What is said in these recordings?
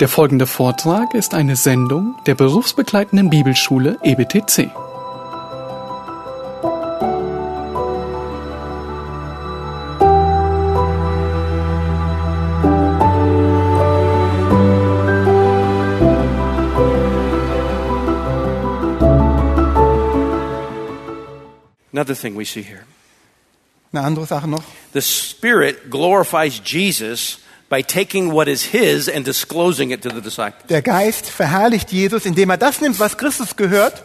Der folgende Vortrag ist eine Sendung der berufsbegleitenden Bibelschule EBTC. Another thing we see here Eine andere Sache noch. the Spirit glorifies Jesus by taking what is His and disclosing it to the disciples. Der Geist verherrlicht Jesus, indem er das nimmt, was Christus gehört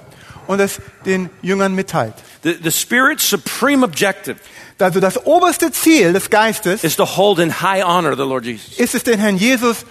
und es den Jüngern mitteilt. The, the Spirit's supreme objective Also das oberste Ziel des Geistes is to hold in high honor the Lord Jesus. ist es, den Herrn Jesus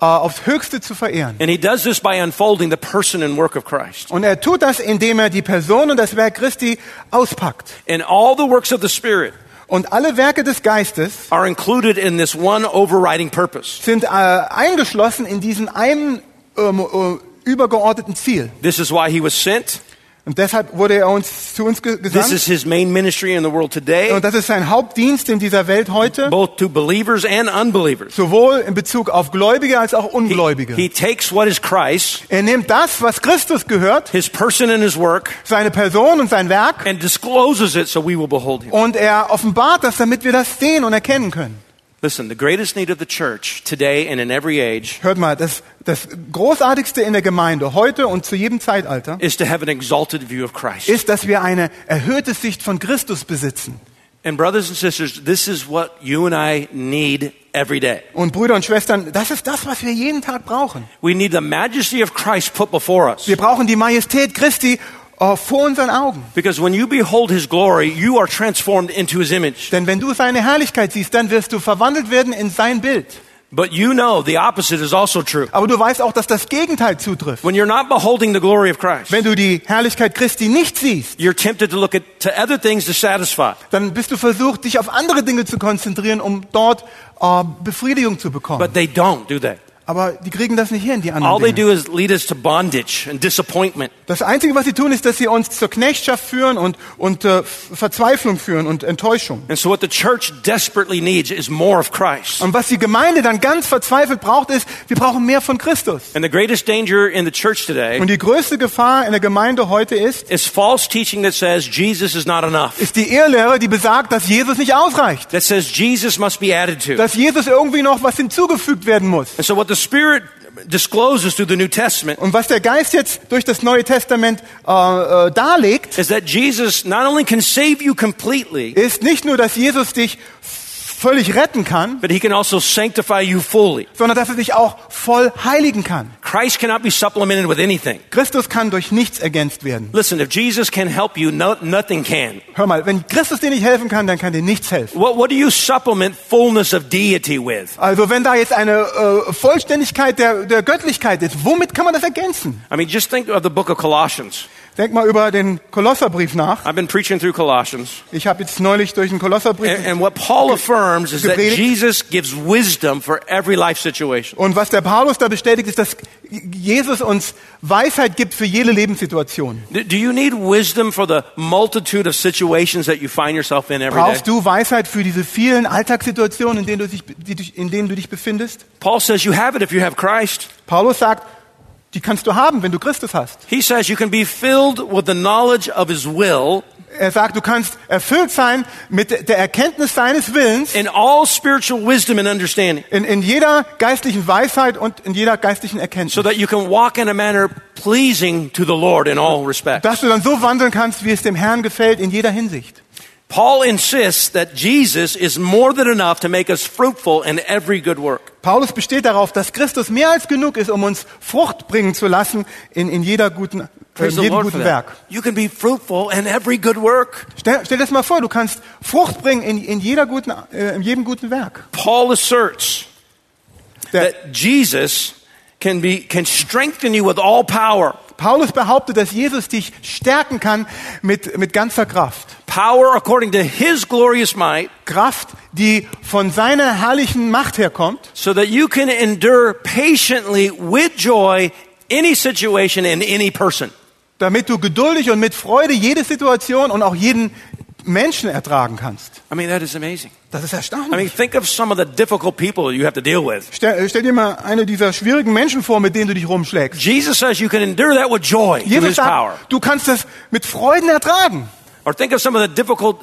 äh, aufs Höchste zu verehren. And He does this by unfolding the person and work of Christ. Und er tut das, indem er die Person und das Werk Christi auspackt. And all the works of the Spirit Und alle Werke des Geistes are included in this one overriding purpose. sind äh, eingeschlossen in diesen einen ähm, äh, übergeordneten Ziel. This is why He was sent. Und deshalb wurde er uns zu uns ge This gesandt. is His main ministry in the world today, Und das ist sein Hauptdienst in dieser Welt heute, both to believers and unbelievers. sowohl in Bezug auf Gläubige als auch He, Ungläubige. he takes what is Christ, Er nimmt das, was Christus gehört, His person and His work, seine Person und sein Werk, and discloses it so we will behold Him. und er offenbart das, damit wir das sehen und erkennen können. Listen, the greatest need of the church today and in every age Hört mal, das, das Großartigste in der Gemeinde heute und zu jedem Zeitalter is to have an exalted view of Christ. ist, dass wir eine erhöhte Sicht von Christus besitzen. And brothers and sisters, this is what you and I need every day. Und Brüder und Schwestern, das ist das, was wir jeden Tag brauchen. We need the majesty of Christ put before us. Wir brauchen die Majestät Christi vor unseren Augen. Because when you behold his glory, you are transformed into his image. Denn wenn du seine Herrlichkeit siehst, dann wirst du verwandelt werden in sein Bild. But you know the opposite is also true. Aber du weißt auch, dass das Gegenteil zutrifft. When you're not beholding the glory of Christ, Wenn du die Herrlichkeit Christi nicht siehst, you're tempted to look at to other things to satisfy. dann bist du versucht, dich auf andere Dinge zu konzentrieren, um dort äh, Befriedigung zu bekommen. But they don't, do they? Aber die kriegen das nicht hin, die All anderen they Dinge. do is lead us to bondage and disappointment. Das Einzige, was sie tun, ist, dass sie uns zur Knechtschaft führen und, und äh, Verzweiflung führen und Enttäuschung. And so what the church desperately needs is more of Christ. Und was die Gemeinde dann ganz verzweifelt braucht, ist, wir brauchen mehr von Christus. And the greatest danger in the church today Und die größte Gefahr in der Gemeinde heute ist, is false teaching that says Jesus is not enough. ist die Irrlehre, die besagt, dass Jesus nicht ausreicht. That says Jesus must be added to. Dass Jesus irgendwie noch was hinzugefügt werden muss. And so what the Spirit discloses through the New Testament Und was der Geist jetzt durch das Neue Testament äh, äh, darlegt, is that Jesus not only can save you completely, ist nicht nur, dass Jesus dich völlig retten kann, but he can also sanctify you fully. sondern dass er dich auch voll heiligen kann. Christ cannot be supplemented with anything. Christus kann durch nichts ergänzt werden. Listen, if Jesus can help you, no, nothing can. Hör mal, wenn Christus dir nicht helfen kann, dann kann dir nichts helfen. What, what do you supplement fullness of deity with? Also wenn da jetzt eine äh, Vollständigkeit der, der Göttlichkeit ist, womit kann man das ergänzen? I mean, just think of the book of Colossians. Denk mal über den Kolosserbrief nach. I've been preaching through Colossians. Ich habe jetzt neulich durch den Kolosserbrief And, and what Paul affirms is that. Jesus gives wisdom for every life situation. und was der Paulus da bestätigt, ist, dass Jesus uns Weisheit gibt für jede Lebenssituation. Do you need wisdom for the multitude of situations that you find yourself in every day? Brauchst du Weisheit für diese vielen Alltagssituationen, in denen, du dich- in denen du dich befindest? Paul says you have it if you have Christ. Paulus sagt, die kannst du haben, wenn du Christus hast. He says you can be filled with the knowledge of his will Er sagt, du kannst erfüllt sein mit der Erkenntnis seines Willens in all spiritual wisdom and understanding in, in jeder geistlichen Weisheit und in jeder geistlichen Erkenntnis. so that you can walk in a manner pleasing to the Lord in all respects. dass du dann so wandeln kannst, wie es dem Herrn gefällt in jeder Hinsicht. Paul insists that Jesus is more than enough to make us fruitful in every good work. Paulus besteht darauf, dass Christus mehr als genug ist, um uns Frucht bringen zu lassen in, in jeder guten, äh, in jedem guten that. Werk. You can be fruitful in every good work. Stell, stell das mal vor, du kannst Frucht bringen in, in, jeder guten, äh, in jedem guten Werk. Paul asserts Der, that Jesus can be can strengthen you with all power. Paulus behauptet, dass Jesus dich stärken kann mit, mit ganzer Kraft. Power according to his glorious might, Kraft, die von seiner herrlichen Macht herkommt, so that you can endure patiently with joy any situation and any person. damit du geduldig und mit Freude jede Situation und auch jeden Menschen ertragen kannst. I mean, that is amazing. Das ist I mean, erstaunlich. think of some of the difficult people you have to deal with. Stell, stell dir mal eine dieser schwierigen Menschen vor, mit denen du dich rumschlägst. Jesus says you can endure that with joy Jesus his power. sagt, du kannst das mit Freuden ertragen. Or think of some of the difficult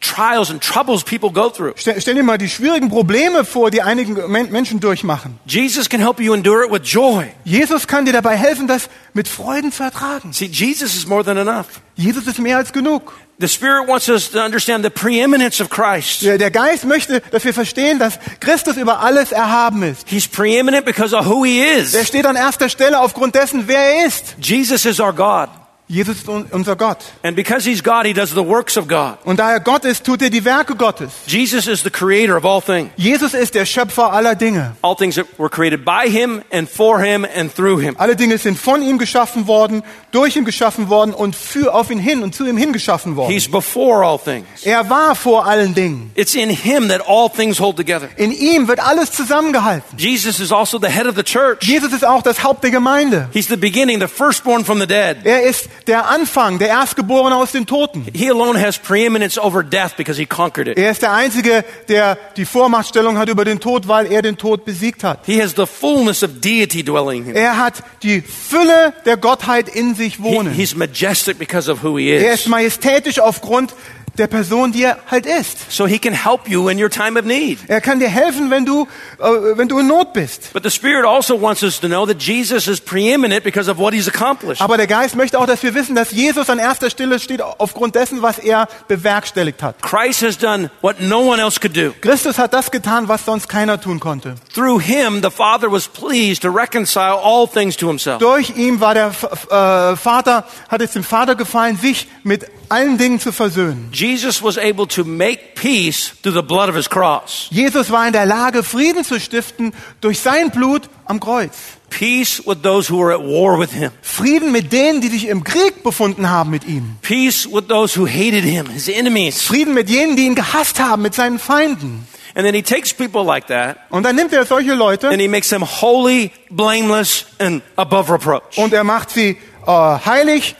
trials and troubles people go through. Stell, stell dir mal die schwierigen Probleme vor, die einige Men Menschen durchmachen. Jesus can help you endure it with joy. Jesus kann dir dabei helfen, das mit Freuden zu ertragen. See, Jesus is more than enough. Jesus ist mehr als genug. The Spirit wants us to understand the preeminence of Christ. Der, der Geist möchte, dass wir verstehen, dass Christus über alles erhaben ist. He's preeminent because of who he Er is. steht an erster Stelle aufgrund dessen, wer er ist. Jesus is our God. Jesus ist un- unser Gott. And because he's God, he does the works of God. Und da er Gott ist, tut er die Werke Gottes. Jesus is the creator of all things. Jesus ist der Schöpfer aller Dinge. All things were created by him and for him and through him. Alle Dinge sind von ihm geschaffen worden, durch ihn geschaffen worden und für auf ihn hin und zu ihm hin geschaffen worden. He's before all things. Er war vor allen Dingen. It's in him that all things hold together. In ihm wird alles zusammengehalten. Jesus is also the head of the church. Jesus ist auch das Haupt der Gemeinde. He's the beginning, the firstborn from the dead. Er ist der Anfang, der Erstgeborene aus den Toten. He alone has preeminence over death because he conquered it. Er ist der Einzige, der die Vormachtstellung hat über den Tod, weil er den Tod besiegt hat. He has the fullness of deity dwelling in him. Er hat die Fülle der Gottheit in sich He- wohnen. he's majestic because of who he Er is. ist majestätisch aufgrund der Person, die er halt ist. So he can help you in your time of need. Er kann dir helfen, wenn du, äh, wenn du in Not bist. But the Spirit also wants us to know that Jesus is preeminent because of what he's accomplished. Aber der Geist möchte auch, dass wir wissen, dass Jesus an erster Stelle steht aufgrund dessen, was er bewerkstelligt hat. Christ has done what no one else could do. Christus hat das getan, was sonst keiner tun konnte. Through him, the Father was pleased to reconcile all things to himself. Durch ihn war der äh, Vater, hat es dem Vater gefallen, sich mit allen Dingen zu versöhnen. Jesus was able to make peace through the blood of his cross. Jesus war in der Lage, Frieden zu stiften durch sein Blut am Kreuz. Peace with those who were at war with him. Frieden mit denen, die sich im Krieg befunden haben mit ihm. Peace with those who hated him, his enemies. Frieden mit jenen, die ihn gehasst haben, mit seinen Feinden. And then he takes people like that Und dann nimmt er solche Leute and he makes them holy, blameless, and above reproach. und er macht sie äh, heilig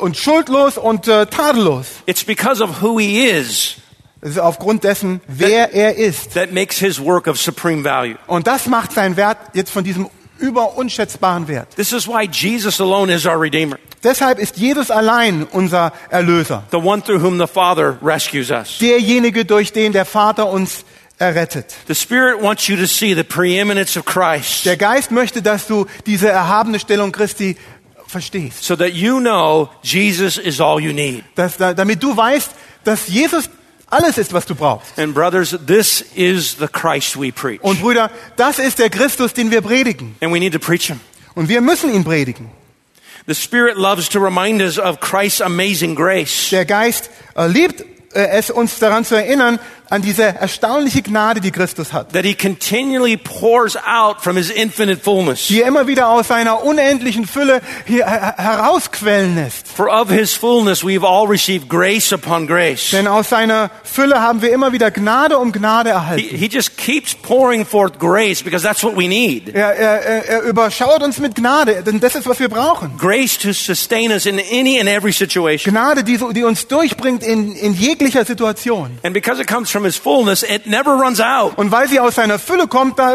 und schuldlos und äh, tadellos. It's because of who he is aufgrund dessen, wer er ist. that makes his work of supreme value. Und das macht seinen Wert jetzt von diesem über unschätzbaren Wert. This is why Jesus alone is our Redeemer, Deshalb ist Jesus allein unser Erlöser. the one through whom the Father rescues us. Derjenige, durch den der Vater uns errettet. The Spirit wants you to see the preeminence of Christ Der Geist möchte, dass du diese erhabene Stellung Christi verstehst. so that you know Jesus is all you need. Dass, da- damit du weißt, dass Jesus alles ist, was du brauchst. And brothers, this is the Christ we preach. Und Brüder, das ist der Christus, den wir predigen. And we need to preach him. Und wir müssen ihn predigen. The Spirit loves to remind us of Christ's amazing grace. Der Geist äh, liebt äh, es, uns daran zu erinnern, an diese erstaunliche Gnade, die Christus hat. That he continually pours out from his infinite fullness. Die er immer wieder aus seiner unendlichen Fülle hier her- herausquellen lässt. For of his fullness we've all received grace upon grace. Denn aus seiner Fülle haben wir immer wieder Gnade um Gnade He, erhalten. he just keeps pouring forth grace because that's what we need. Er, er, er- er überschaut uns mit Gnade, denn das ist, was wir brauchen. Grace to sustain us in any and every situation. Gnade, die, die uns durchbringt in, in jeglicher Situation. And because it comes from his fullness, it never runs out. Und weil sie aus seiner Fülle kommt, da,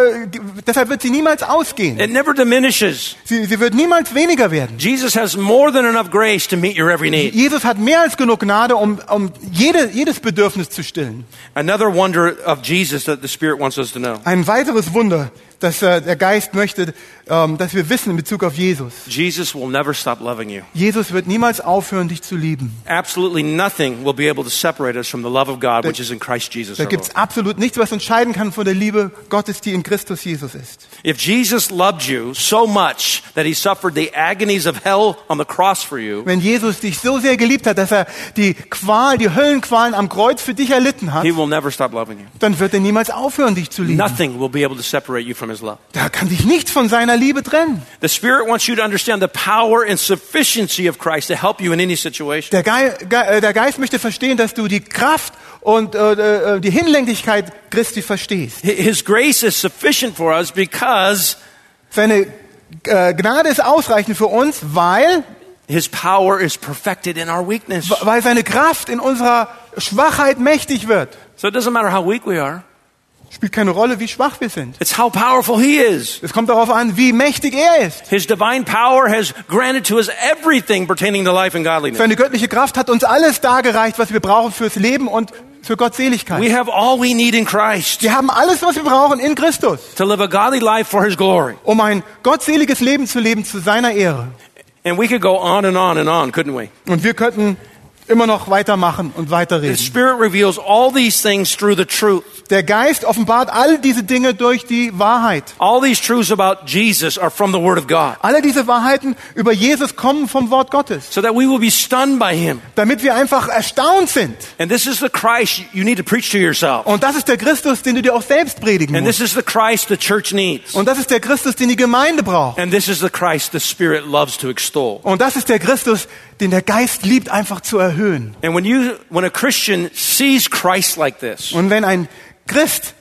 deshalb wird sie niemals ausgehen. It never diminishes. Sie, sie wird niemals weniger werden. Jesus has more than enough grace to meet your every need. Jesus hat mehr als genug Gnade, um, um jede, jedes Bedürfnis zu stillen. Another wonder of Jesus that the Spirit wants us to know. Ein weiteres Wunder, das äh, der Geist möchte, ähm, dass wir wissen in Bezug auf Jesus. Jesus will never stop loving you. Jesus wird niemals aufhören, dich zu lieben. Absolutely nothing will be able to separate us from the love of God, which is in Christ Jesus. Da our gibt Lord. es absolut nichts, was uns scheiden kann von der Liebe Gottes, die in Christus Jesus ist. If Jesus loved you so much that he suffered the agonies of hell on the cross for you, Wenn Jesus dich so sehr geliebt hat, dass er die Qual, die Höllenqualen am Kreuz für dich erlitten hat, he will never stop loving you. dann wird er niemals aufhören, dich zu lieben. Nothing will be able to separate you from his love. Da kann dich nichts von seiner Liebe trennen. The Spirit wants you to understand the power and sufficiency of Christ to help you in any situation. Der, Ge Ge äh, der Geist möchte verstehen, dass du die Kraft und äh, äh, die Hinlänglichkeit Christi verstehst. Hi- His grace is sufficient for us because Seine äh, Gnade ist ausreichend für uns, weil, his power is perfected in our weakness. weil seine Kraft in unserer Schwachheit mächtig wird. So it doesn't matter how weak we are. Spielt keine Rolle, wie schwach wir sind. It's how powerful he is. Es kommt darauf an, wie mächtig er ist. His divine power has granted to us everything pertaining to life and godliness. Seine göttliche Kraft hat uns alles dargereicht, was wir brauchen fürs Leben und für Gottseligkeit. We have all we need in Christ Wir haben alles, was wir brauchen in Christus, to live a godly life for his glory. um ein gottseliges Leben zu leben zu seiner Ehre. And we could go on and on and on, couldn't we? Und wir könnten immer noch weitermachen und The weiterreden. Spirit reveals all these things through the truth. Der Geist offenbart all diese Dinge durch die Wahrheit. All these truths about Jesus are from the Word of God. Alle diese Wahrheiten über Jesus kommen vom Wort Gottes, So that we will be stunned by him. damit wir einfach erstaunt sind. And this is the Christ you need to preach to yourself. Und das ist der Christus, den du dir auch selbst predigen And musst. this is the Christ the church needs. Und das ist der Christus, den die Gemeinde braucht. And this is the Christ the Spirit loves to extol. Und das ist der Christus, den der Geist liebt, einfach zu erhöhen. And when you when a Christian sees Christ like this, Und wenn ein Christ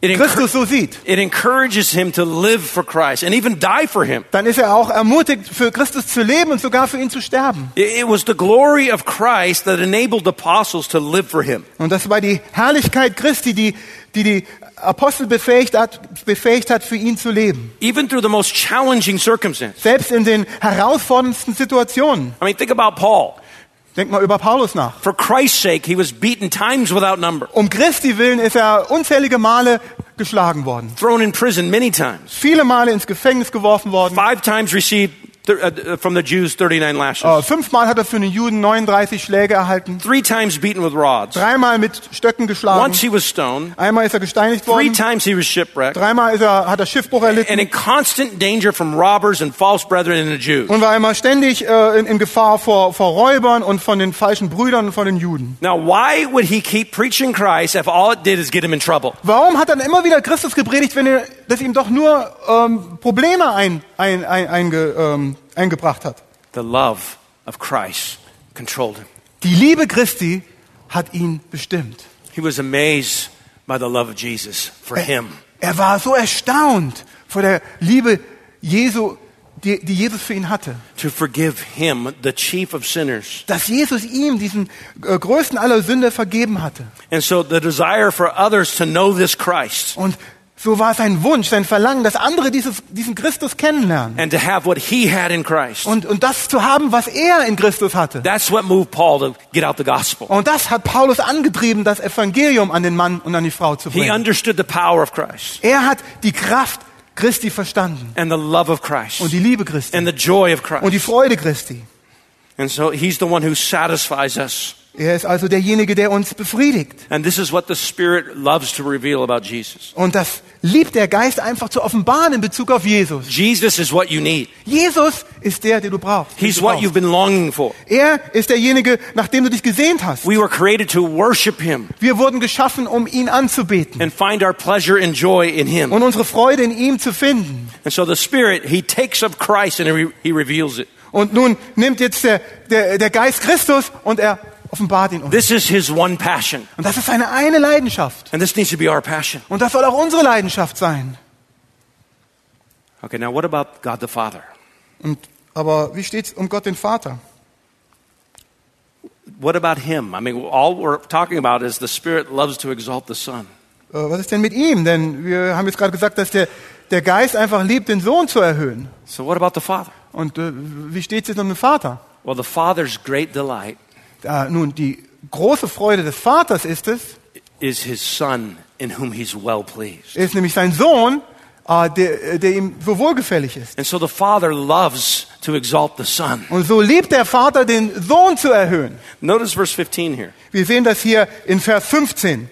it, Christus so sieht, it encourages him to live for Christ and even die for him. dann ist er auch ermutigt, für Christus zu leben und sogar für ihn zu sterben. It, it was the glory of Christ that enabled apostles to live for him. Und das war die Herrlichkeit Christi, die die, die Apostel befähigt hat, befähigt hat, für ihn zu leben. Even through the most challenging circumstances. Selbst in den herausforderndsten Situationen. I mean, think about Paul. Denk mal über Paulus nach. For Christ's sake, he was beaten times without number, Um Christi willen ist er unzählige Male geschlagen worden. thrown in prison many times, Viele Male ins Gefängnis geworfen worden. five times received uh, from the Jews 39 lashes, Äh, fünfmal hat er für einen Juden 39 Schläge erhalten. three times beaten with rods. Dreimal mit Stöcken geschlagen. Once he was stoned, Einmal ist er gesteinigt three worden. times he was shipwrecked, Dreimal ist er, hat er Schiffbruch and erlitten. in constant danger from robbers and false brethren and the Jews. Und war immer ständig äh, in, in Gefahr vor, vor Räubern und von den falschen Brüdern und von den Juden. Now, why would he keep preaching Christ if all it did is get him in trouble? Warum hat er immer wieder Christus gepredigt, wenn er das ihm doch nur ähm, Probleme ein, ein, ein, einge, ähm, eingebracht hat? The love of Christ controlled him. Die Liebe Christi hat ihn bestimmt. He was amazed by the love of Jesus for him. Er war so erstaunt vor der Liebe Jesu, die, die Jesus für ihn hatte. to forgive him, the chief of sinners. Dass Jesus ihm diesen äh, größten aller Sünder vergeben hatte. And so the desire for others to know this Christ Und so war sein Wunsch, sein Verlangen, dass andere dieses, diesen Christus kennenlernen. and to have what he had in Christ. Und, und das zu haben, was er in Christus hatte. That's what moved Paul to get out the gospel. Und das hat Paulus angetrieben, das Evangelium an den Mann und an die Frau zu He bringen. understood the power of Christ Er hat die Kraft Christi verstanden and the love of Christ und die Liebe Christi and the joy of und die Christ. Freude Christi. And so he's the one who satisfies us. Er ist also derjenige, der uns befriedigt. And this is what the Spirit loves to reveal about Jesus. Und das liebt der Geist einfach zu offenbaren in Bezug auf Jesus. Jesus is what you need. Jesus ist der, den du brauchst. He's what you've been longing for. Er ist derjenige, nach dem du dich gesehnt hast. We were created to worship him Wir wurden geschaffen, um ihn anzubeten and find our pleasure and joy in him. und unsere Freude in ihm zu finden. And so the Spirit, He takes up Christ and he reveals it. Und nun nimmt jetzt der, der, der Geist Christus und er offenbart ihn uns. This is His one passion. Und das ist seine eine Leidenschaft. And this needs to be our passion. Und das soll auch unsere Leidenschaft sein. Okay, now what about God the Father? Und, aber wie steht's um Gott den Vater? What about Him? I mean, all we're talking about is the Spirit loves to exalt the Son. Äh, Was ist denn mit ihm? Denn wir haben jetzt gerade gesagt, dass der, der Geist einfach liebt, den Sohn zu erhöhen. So what about the Father? Und äh, wie steht's jetzt um den Vater? Well, the Father's great delight Äh, nun, die große Freude des Vaters ist es, is His Son in whom He's well pleased. ist nämlich sein Sohn, äh, der, der ihm so wohlgefällig ist. And so the Father loves to exalt the Son. Und so liebt der Vater, den Sohn zu erhöhen. Notice verse 15 here. Wir sehen das hier in Vers 15.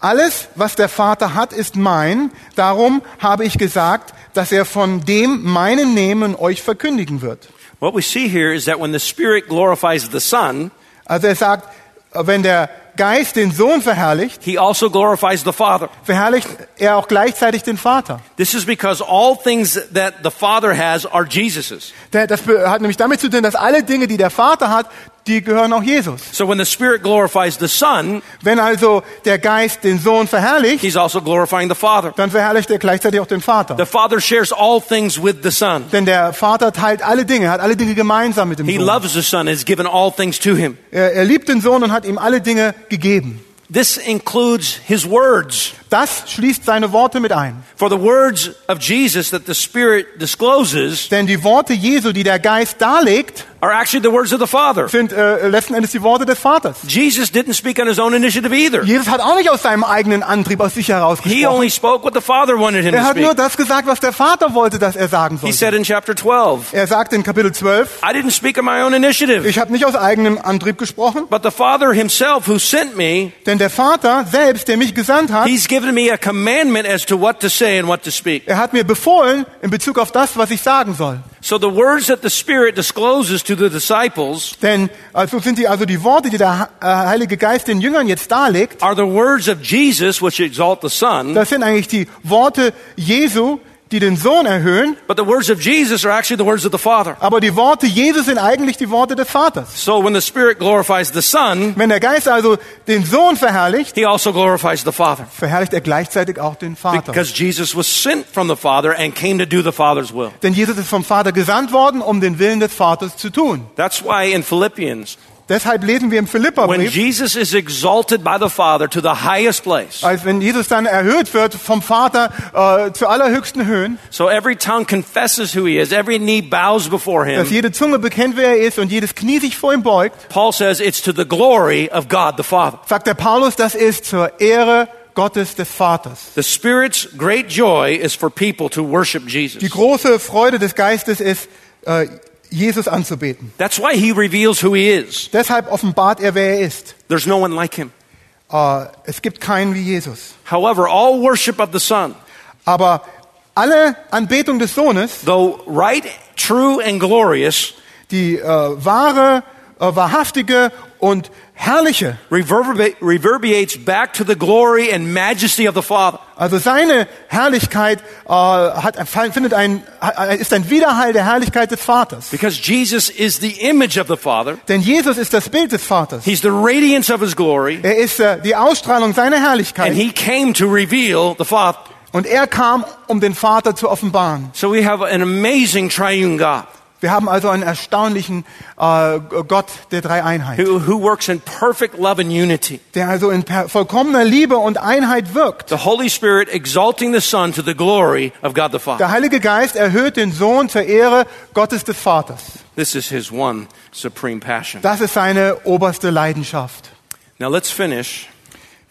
Alles, was der Vater hat, ist mein. Darum habe ich gesagt, dass er von dem meinen nehmen euch verkündigen wird. What we see here is that when the Spirit glorifies the Son, Also er sagt, wenn der Geist den Sohn verherrlicht, he also glorifies the Father. verherrlicht er auch gleichzeitig den Vater. This is because all things that the Father has are Jesus's. Das hat nämlich damit zu tun, dass alle Dinge, die der Vater hat, die gehören auch Jesus. So when the Spirit glorifies the Son, Wenn also der Geist den Sohn verherrlicht, he's also glorifying the Father. dann verherrlicht er gleichzeitig auch den Vater. The Father shares all things with the Son. Denn der Vater teilt alle Dinge, hat alle Dinge gemeinsam mit dem He Sohn. loves the Son has given all things to him. Er, er liebt den Sohn und hat ihm alle Dinge gegeben. This includes his words. Das schließt seine Worte mit ein. For the words of Jesus that the Spirit discloses Denn die Worte Jesu, die der Geist darlegt, are actually the words of the Father. sind äh, letzten Endes die Worte des Vaters. Jesus didn't speak on his own initiative either. Jesus hat auch nicht aus seinem eigenen Antrieb aus sich heraus He gesprochen. only spoke what the Father wanted him Er to hat nur speak. das gesagt, was der Vater wollte, dass er sagen He sollte. said in chapter 12, Er sagt in Kapitel 12, I didn't speak on my own initiative, ich habe nicht aus eigenem Antrieb gesprochen, but the Father himself who sent me, denn der Vater selbst, der mich gesandt hat, he's given me a commandment as to what to say and what to speak. er hat mir befohlen in Bezug auf das, was ich sagen soll. So the words that the Spirit discloses to the disciples Denn also sind die also die Worte, die der äh, Heilige Geist den Jüngern jetzt darlegt, are the words of Jesus which exalt the Son, das sind eigentlich die Worte Jesu, die den Sohn erhöhen, but the words of Jesus are actually the words of the Father. aber die Worte Jesus sind eigentlich die Worte des Vaters. So when the Spirit glorifies the Son, Wenn der Geist also den Sohn verherrlicht, he also glorifies the Father. verherrlicht er gleichzeitig auch den Vater. Because Jesus was sent from the Father and came to do the Father's will. Denn Jesus ist vom Vater gesandt worden, um den Willen des Vaters zu tun. That's why in Philippians, Deshalb lesen wir im when Philipperbrief, Jesus is exalted by the Father to the highest place, als wenn Jesus dann erhöht wird vom Vater äh, zu allerhöchsten Höhen, so every tongue confesses who he is, every knee bows before dass him. jede Zunge bekennt, wer er ist und jedes Knie sich vor ihm beugt, Paul says it's to the glory of God the Father. sagt der Paulus, das ist zur Ehre Gottes des Vaters. The Spirit's great joy is for people to worship Die Jesus. große Freude des Geistes ist, äh, Jesus anzubeten. That's why he reveals who he is. Deshalb offenbart er, wer er ist. There's no one like him. Äh, es gibt keinen wie Jesus. However, all worship of the Son, Aber alle Anbetung des Sohnes, though right, true, and glorious, die äh, wahre, wahrhaftige und herrliche, reverberate, reverberates back to the glory and majesty of the Father. also seine Herrlichkeit äh, hat, findet ein, ist ein Widerhall der Herrlichkeit des Vaters. Because Jesus is the image of the Father. Denn Jesus ist das Bild des Vaters. He's the radiance of his glory. Er ist äh, die Ausstrahlung seiner And Herrlichkeit. he came to reveal the Father. Und er kam, um den Vater zu offenbaren. So we have an amazing triune God Wir haben also einen erstaunlichen äh, Gott der Dreieinheit, who, who works in perfect love and unity. der also in vollkommener Liebe und Einheit wirkt. The Holy Spirit exalting the Son to the glory of God the Father. Der Heilige Geist erhöht den Sohn zur Ehre Gottes des Vaters. This is his one supreme passion. Das ist seine oberste Leidenschaft. Now let's finish.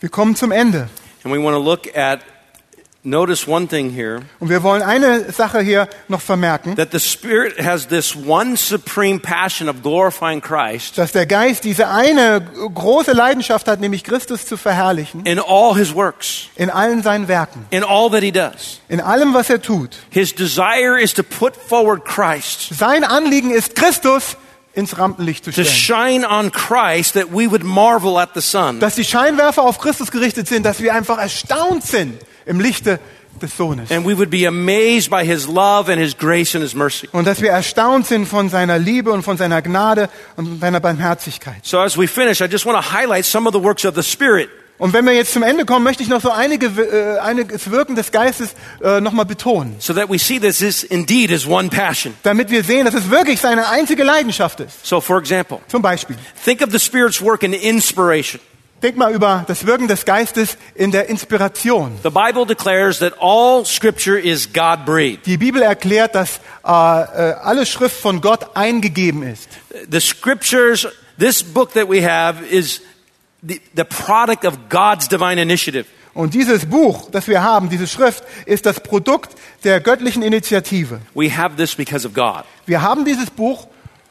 Wir kommen zum Ende. And we want to look at, notice one thing here, Und wir wollen eine Sache hier noch vermerken, that the Spirit has this one supreme passion of glorifying Christ dass der Geist diese eine große Leidenschaft hat, nämlich Christus zu verherrlichen in all his works, in allen seinen Werken, in all that he does. in allem, was er tut. His desire is to put forward Christ, Sein Anliegen ist, Christus ins Rampenlicht zu to stellen. shine on Christ that we would marvel at the Son. Dass die Scheinwerfer auf Christus gerichtet sind, dass wir einfach erstaunt sind im Lichte des Sohnes. And we would be amazed by his love and his grace and his mercy. Und dass wir erstaunt sind von seiner Liebe und von seiner Gnade und seiner Barmherzigkeit. So as we finish, I just want to highlight some of the works of the Spirit. Und wenn wir jetzt zum Ende kommen, möchte ich noch so einige, äh, einiges Wirken des Geistes äh, nochmal betonen. so that we see this is indeed is one passion. Damit wir sehen, dass es wirklich seine einzige Leidenschaft ist. So, for example, Zum Beispiel, think of the Spirit's work in inspiration. Denk mal über das Wirken des Geistes in der Inspiration. The Bible declares that all Scripture is God breathed. Die Bibel erklärt, dass äh, äh, alle Schrift von Gott eingegeben ist. The Scriptures, this book that we have, is the, the product of God's divine initiative. Und dieses Buch, das wir haben, diese Schrift, ist das Produkt der göttlichen Initiative. We have this because of God. Wir haben dieses Buch,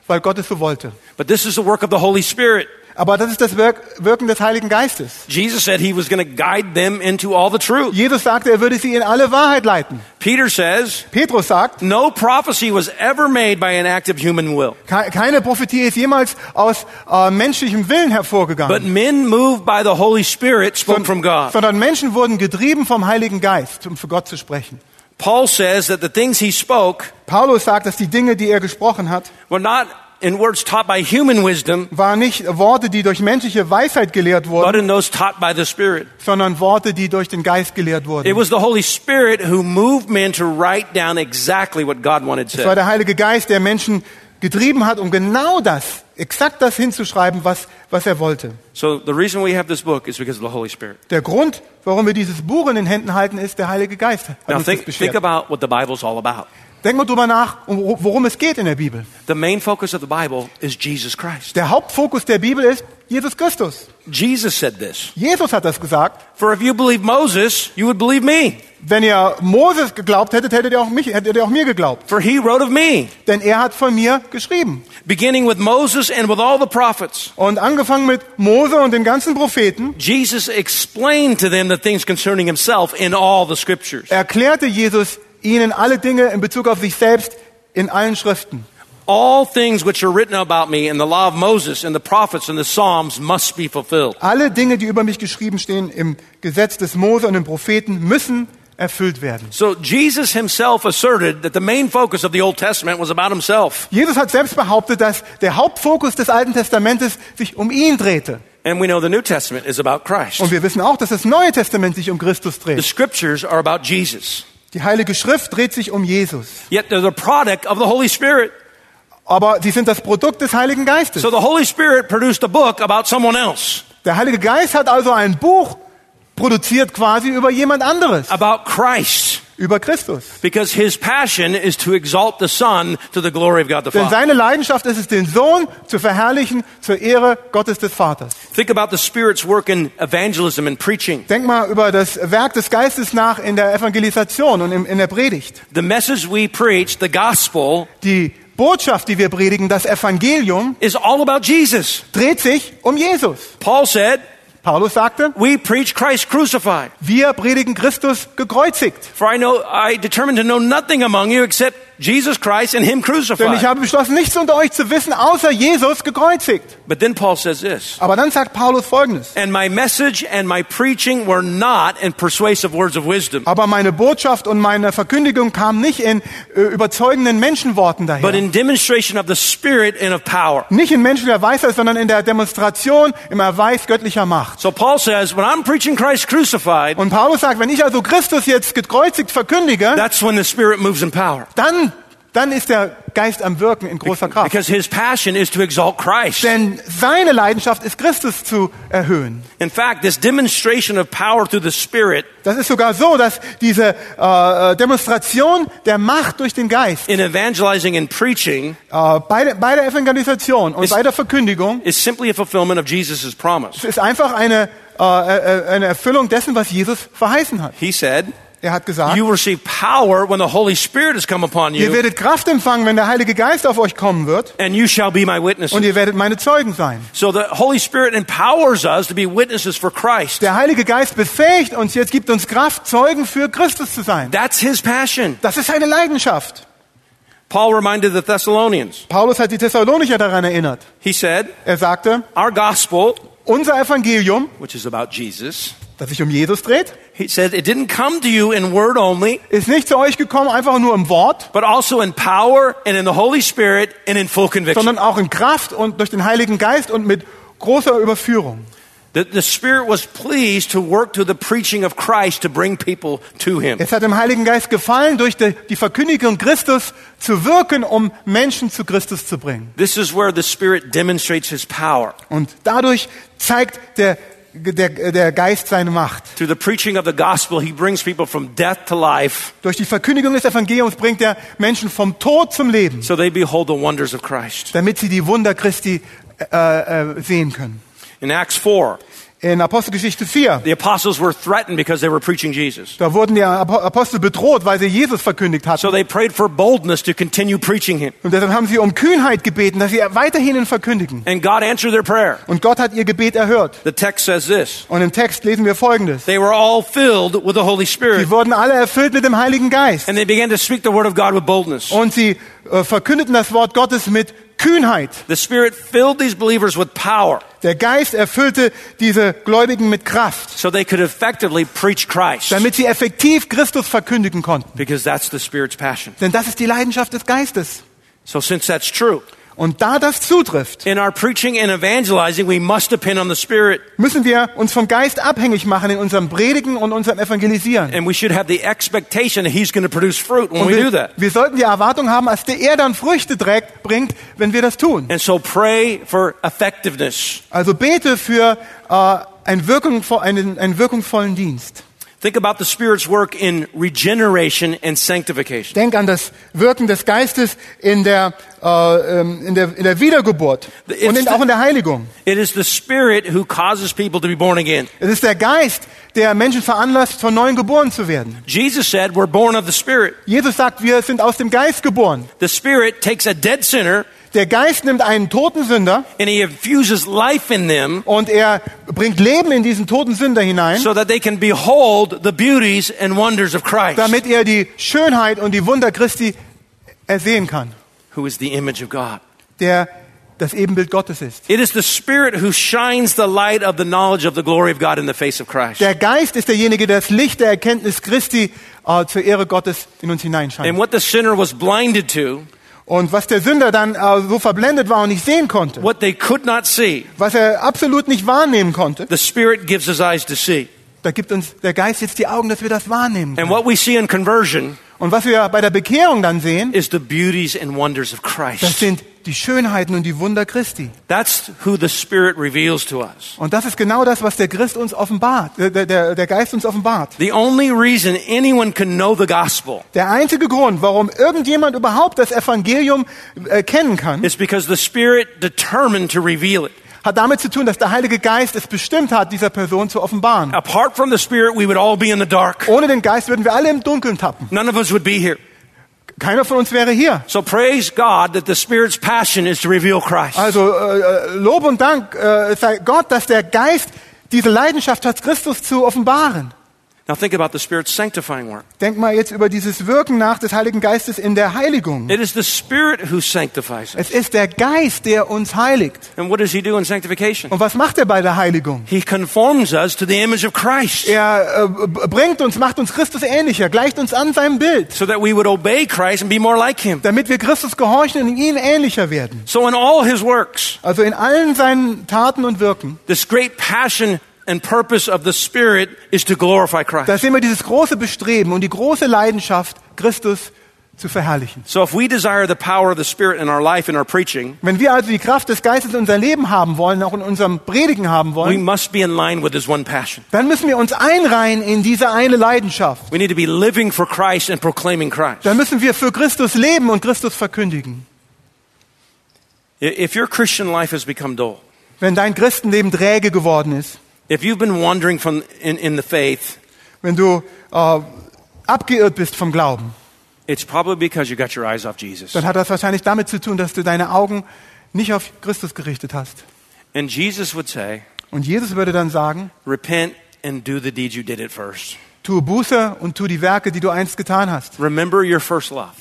weil Gott es so wollte. But this is the work of the Holy Spirit. Aber das ist das Wirk Wirken des Heiligen Geistes. Jesus said he was going to guide them into all the truth. Jesus sagte, er würde sie in alle Wahrheit leiten. Peter says, Petrus sagt, no prophecy was ever made by an act of human will, ke- keine Prophetie ist jemals aus äh, menschlichem Willen but hervorgegangen, men moved by the Holy Spirit spoke from God. sondern Menschen wurden getrieben vom Heiligen Geist, um für Gott zu sprechen. Paul says that the things he spoke Paulus sagt, dass die Dinge, die er gesprochen hat, were not in words taught by human wisdom, waren nicht Worte, die durch menschliche Weisheit gelehrt but wurden, in those taught by the Spirit. sondern Worte, die durch den Geist gelehrt It wurden. was the Holy Spirit who moved men to write down exactly what God wanted Es war said. der Heilige Geist, der Menschen getrieben hat, um genau das, exakt das hinzuschreiben, was, was er wollte. So the reason we have this book is because of the Holy Spirit. Der Grund, warum wir dieses Buch in den Händen halten, ist der Heilige Geist. Now think, think about what the Bible's all about. Denk mal drüber nach, um- worum es geht in der Bibel. The main focus of the Bible is Jesus Christ. Der Hauptfokus der Bibel ist Jesus Christus. Jesus said this. Jesus hat das gesagt. For if you believe Moses, you would believe me. Wenn ihr Moses geglaubt hättet, hättet ihr auch, mich, hättet ihr auch mir geglaubt. For he wrote of me, Denn er hat von mir geschrieben. beginning with Moses and with all the prophets. Und angefangen mit Mose und den ganzen Propheten Jesus explained to them the things concerning himself in all the scriptures. erklärte Jesus ihnen alle Dinge in Bezug auf sich selbst in allen Schriften. All things which are written about me in the law of Moses and the prophets and the Psalms must be fulfilled. Alle Dinge, die über mich geschrieben stehen im Gesetz des Mose und den Propheten, müssen erfüllt werden. So Jesus himself asserted that the main focus of the Old Testament was about himself. Jesus hat selbst behauptet, dass der Hauptfokus des Alten Testamentes sich um ihn drehte. And we know the New Testament is about Christ. Und wir wissen auch, dass das Neue Testament sich um Christus The dreht. scriptures are about Jesus. Die Heilige Schrift dreht sich um Jesus. Yet they're the product of the Holy Spirit. Aber sie sind das Produkt des Heiligen Geistes. So the Holy Spirit produced a book about someone else, Der Heilige Geist hat also ein Buch produziert quasi über jemand anderes, about Christ. Über Christus. Because his passion is to exalt the Son to the glory of God the Denn Father. seine Leidenschaft ist es, den Sohn zu verherrlichen zur Ehre Gottes des Vaters. Think about the Spirit's work in evangelism and preaching. Denk mal über das Werk des Geistes nach in der Evangelisation und in der Predigt. The message we preach, the gospel, Die Botschaft, die wir predigen, das Evangelium, is all about Jesus. dreht sich um Jesus. Paul said, Paulus sagte, We preach Christ crucified. wir predigen Christus gekreuzigt. For I know I determined to know nothing among you except Jesus Christ and Him Denn ich crucified. habe beschlossen, nichts unter euch zu wissen, außer Jesus gekreuzigt. But then Paul says this. Aber dann sagt Paulus Folgendes. And my message and my preaching were not in persuasive words of wisdom, Aber meine Botschaft und meine Verkündigung kamen nicht in äh, überzeugenden Menschenworten but daher. in demonstration of the Spirit and of power. Nicht in menschlicher Weisheit, sondern in der Demonstration, im Erweis göttlicher Macht. So Paul says, when I'm preaching Christ crucified, Und Paulus sagt, wenn ich also Christus jetzt gekreuzigt verkündige, that's when the Spirit moves in power. dann, dann ist der Geist am Wirken in großer Kraft. Because his passion is to exalt Christ. Denn seine Leidenschaft ist, Christus zu erhöhen. In fact, this demonstration of power through the Spirit Das ist sogar so, dass diese äh, Demonstration der Macht durch den Geist in evangelizing and preaching äh, bei, der, bei der Evangelisation und Ist- bei der Verkündigung is simply a fulfillment of Jesus' promise. ist einfach eine, äh, äh, eine Erfüllung dessen, was Jesus verheißen hat. He said, Er hat gesagt, You receive power when the Holy Spirit has come upon ihr you, werdet Kraft empfangen, wenn der Heilige Geist auf euch kommen wird and you shall be my witnesses. und ihr werdet meine Zeugen sein. So the Holy Spirit empowers us to be witnesses for Christ. Der Heilige Geist befähigt uns jetzt, gibt uns Kraft, Zeugen für Christus zu sein. That's his passion. Das ist seine Leidenschaft. Paul reminded the Thessalonians. Paulus hat die Thessalonicher daran erinnert. He said, Er sagte, Our gospel, unser Evangelium, which is about Jesus, das sich um Jesus dreht, he said, it didn't come to you in word only, ist nicht zu euch gekommen einfach nur im Wort, but also in power and in the Holy Spirit and in full conviction. sondern auch in Kraft und durch den Heiligen Geist und mit großer Überführung. The, the Spirit was pleased to work through the preaching of Christ to bring people to Him. Es hat dem Heiligen Geist gefallen, durch die, die Verkündigung Christus zu wirken, um Menschen zu Christus zu bringen. This is where the Spirit demonstrates His power. Und dadurch zeigt der, der, der Geist seine Macht. Through the preaching of the gospel, He brings people from death to life Durch die Verkündigung des Evangeliums bringt er Menschen vom Tod zum Leben, so they behold the wonders of Christ. damit sie die Wunder Christi äh, äh, sehen können. In Acts 4, In Apostelgeschichte 4. The apostles were threatened because they were preaching Jesus. Da wurden die Apo- Apostel bedroht, weil sie Jesus verkündigt hatten. So they prayed for boldness to continue preaching him. Und deshalb haben sie um Kühnheit gebeten, dass sie weiterhin ihn verkündigen. And God answered their prayer. Und Gott hat ihr Gebet erhört. The text says this Und im Text lesen wir Folgendes. They were all filled with the Holy Spirit. Sie wurden alle erfüllt mit dem Heiligen Geist. And they began to speak the word of God with boldness. Und sie äh, verkündeten das Wort Gottes mit Kühnheit. The Spirit filled these believers with power Der Geist erfüllte diese Gläubigen mit Kraft, so they could effectively preach Christ. damit sie effektiv Christus verkündigen konnten. Because that's the Spirit's passion. Denn das ist die Leidenschaft des Geistes. So since that's true, Und da das zutrifft, in our preaching and evangelizing, we must depend on the Spirit. müssen wir uns vom Geist abhängig machen in unserem Predigen und unserem Evangelisieren. And we should have the expectation that He's going to produce fruit when Und we do wir, that. wir sollten die Erwartung haben, dass der er dann Früchte trägt, bringt, wenn wir das tun. And so pray for effectiveness. Also bete für äh, einen wirkungsvollen Dienst. Think about the Spirit's work in regeneration and sanctification. Denk an das Wirken des Geistes in der, äh, ähm, in der, in der Wiedergeburt It's und in, the- auch in der Heiligung. It is the Spirit who causes people to be born again. Es ist der Geist, der Menschen veranlasst, von neuem geboren zu werden. Jesus said, We're born of the Spirit. Jesus sagt, wir sind aus dem Geist geboren. The Spirit takes a dead sinner Der Geist nimmt einen toten Sünder and He infuses life in them und er bringt Leben in diesen toten Sünder hinein, so that they can behold the beauties and wonders of Christ, damit er die Schönheit und die Wunder Christi ersehen kann, who is the image of God. der das Ebenbild Gottes ist. It is the Spirit who shines the light of the knowledge of the glory of God in the face of Christ. Der Geist ist derjenige, der das Licht der Erkenntnis Christi äh, zur Ehre Gottes in uns hineinscheint. And what the sinner was blinded to, Und was der Sünder dann äh, so verblendet war und nicht sehen konnte, what they could not see, was er absolut nicht wahrnehmen konnte, the Spirit gives us eyes to see. da gibt uns der Geist jetzt die Augen, dass wir das wahrnehmen And können. what we see in conversion Und was wir bei der Bekehrung dann sehen, is the beauties and wonders of das Christ. sind die Schönheiten und die Wunder Christi. That's who the Spirit reveals to us. Und das ist genau das, was der Christ uns offenbart, der, der, der Geist uns offenbart. The only reason anyone can know the gospel Der einzige Grund, warum irgendjemand überhaupt das Evangelium äh, kennen kann, is because the Spirit determined to reveal it. hat damit zu tun, dass der Heilige Geist es bestimmt hat, dieser Person zu offenbaren. Apart from the Spirit, we would all be in the dark. Ohne den Geist würden wir alle im Dunkeln tappen. None of us would be here. Keiner von uns wäre hier. So praise God that the Spirit's passion is to reveal Christ. Also äh, Lob und Dank äh, sei Gott, dass der Geist diese Leidenschaft hat, Christus zu offenbaren. Now think about the Spirit's sanctifying work. Denk mal jetzt über dieses Wirken nach des Heiligen Geistes in der Heiligung. It is the Spirit who sanctifies us. Es ist der Geist, der uns heiligt. And what does He do in sanctification? Und was macht er bei der Heiligung? He conforms us to the image of Christ Er äh, bringt uns, macht uns Christus ähnlicher, gleicht uns an seinem Bild, so that we would obey Christ and be more like Him. damit wir Christus gehorchen und ihn ähnlicher werden. So in all His works, Also in allen seinen Taten und Wirken, this great passion and purpose of the Spirit is to glorify Christ. da sehen wir dieses große Bestreben und die große Leidenschaft, Christus zu verherrlichen. So if we desire the power of the Spirit in our life, in our preaching, Wenn wir also die Kraft des Geistes in unser Leben haben wollen, auch in unserem Predigen haben we wollen, must be in line with His one passion. dann müssen wir uns einreihen in diese eine Leidenschaft. We need to be living for Christ and proclaiming Christ. Dann müssen wir für Christus leben und Christus verkündigen. If your Christian life has become dull, Wenn dein Christenleben träge geworden ist, if you've been wandering from in, in the faith, wenn du äh, abgeirrt bist vom Glauben, it's probably because you got your eyes off Jesus. dann hat das wahrscheinlich damit zu tun, dass du deine Augen nicht auf Christus gerichtet hast. And Jesus would say, Und Jesus würde dann sagen, repent and do the deeds you did at first. tue Buße und tu die Werke, die du einst getan hast. Remember your first love.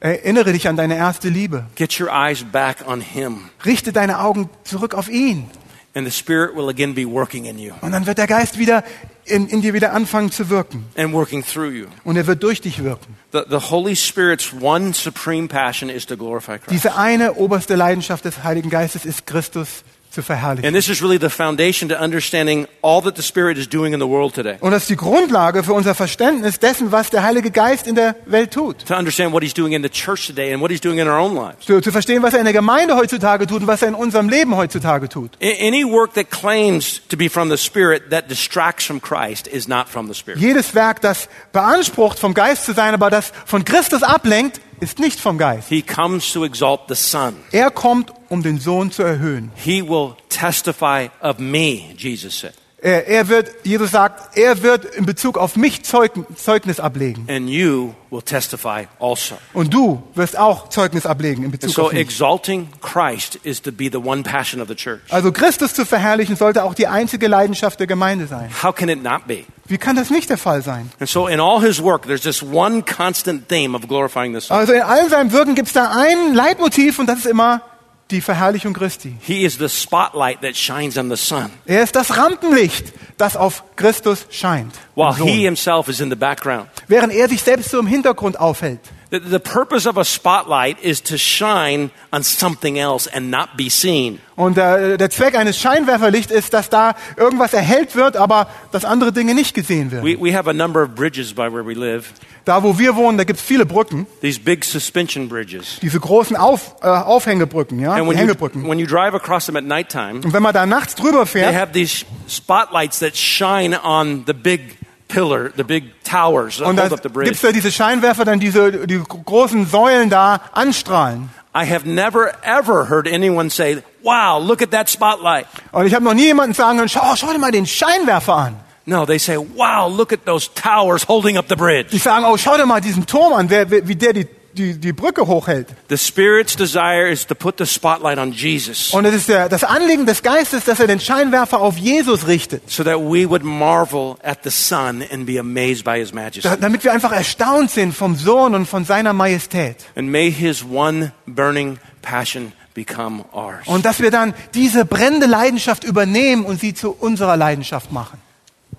Erinnere dich an deine erste Liebe. Get your eyes back on Him, Richte deine Augen zurück auf ihn. And the Spirit will again be working in you Und dann wird der Geist wieder in, in dir wieder anfangen zu wirken. and working through you. Und er wird durch dich wirken. The, the Holy Spirit's one supreme passion is to glorify Christ. Diese eine oberste Leidenschaft des Heiligen Geistes ist Christus zu verherrlichen. And this is really the foundation to understanding all that the Spirit is doing in the world today. Und das ist die Grundlage für unser Verständnis dessen, was der Heilige Geist in der Welt tut. To understand what He's doing in the church today and what He's doing in our own lives. Zu, zu verstehen, was er in der Gemeinde heutzutage tut und was er in unserem Leben heutzutage tut. Any work that claims to be from the Spirit that distracts from Christ is not from the Spirit. Jedes Werk, das beansprucht, vom Geist zu sein, aber das von Christus ablenkt, ist nicht vom Geist. He comes to exalt the Son. Er kommt, um den Sohn zu erhöhen. He will testify of me, Jesus said. Er, er wird, Jesus sagt, er wird in Bezug auf mich Zeug, Zeugnis ablegen. And you will testify also. Und du wirst auch Zeugnis ablegen in And Bezug so auf mich. exalting Christ is to be the one passion of the church. Also Christus zu verherrlichen sollte auch die einzige Leidenschaft der Gemeinde sein. How can it not be? Wie kann das nicht der Fall sein? And so in all his work, there's just one constant theme of glorifying the Son. Also in all seinem Wirken gibt es da ein Leitmotiv und das ist immer die Verherrlichung Christi. He is the spotlight that shines on the Son, Er ist das Rampenlicht, das auf Christus scheint. while he himself is in the background. Während er sich selbst so im Hintergrund aufhält. The, the purpose of a spotlight is to shine on something else and not be seen. Und der, der Zweck eines Scheinwerferlichts ist, dass da irgendwas erhellt wird, aber dass andere Dinge nicht gesehen werden. We, we have a number of bridges by where we live, Da, wo wir wohnen, da gibt es viele Brücken, these big suspension bridges. diese großen Auf, äh, Aufhängebrücken, ja, And when you, Hängebrücken. when you drive across them at nighttime, Und wenn man da nachts drüber they fährt, have these spotlights that shine on the big pillar, the big towers that und da hold up the bridge. gibt's da diese Scheinwerfer, dann diese die großen Säulen da anstrahlen. I have never ever heard anyone say, wow, look at that spotlight. Und ich habe noch nie jemanden sagen hören, schau, schau dir mal den Scheinwerfer an. No, they say, wow, look at those towers holding up the Die bridge. sagen, oh, schau dir mal diesen Turm an, wer- wie der die, die, die Brücke hochhält. The Spirit's desire is to put the spotlight on Jesus Und es ist der, das Anliegen des Geistes, dass er den Scheinwerfer auf Jesus richtet. so that we would marvel at the Son and be amazed by His majesty. Da, damit wir einfach erstaunt sind vom Sohn und von seiner Majestät. And may His one burning passion become ours. Und dass wir dann diese brennende Leidenschaft übernehmen und sie zu unserer Leidenschaft machen.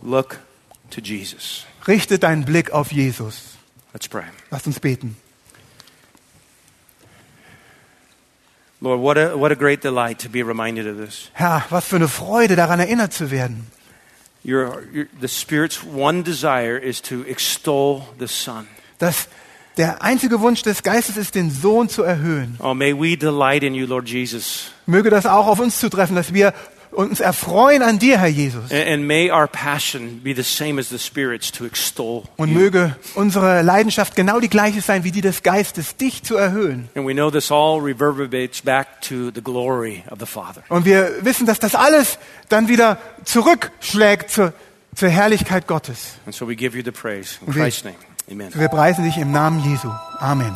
Look to Jesus. Richte deinen Blick auf Jesus. Let's pray. Lass uns beten. Lord, what a, what a great delight to be reminded of this. Herr, was für eine Freude, daran erinnert zu werden. Your, your, the Spirit's one desire is to extol the Son. Dass der einzige Wunsch des Geistes ist, den Sohn zu erhöhen. Oh, may we delight in you, Lord Jesus. Möge das auch auf uns zutreffen, dass wir uns erfreuen an dir, Herr Jesus. And, and may our passion be the same as the Spirit's to extol Und möge unsere Leidenschaft genau die gleiche sein wie die des Geistes, dich zu erhöhen. And we know this all reverberates back to the glory of the Father. Und wir wissen, dass das alles dann wieder zurückschlägt zur, zur Herrlichkeit Gottes. And so we give you the praise. In Okay. Christ's name, amen. Wir preisen dich im Namen Jesu. Amen.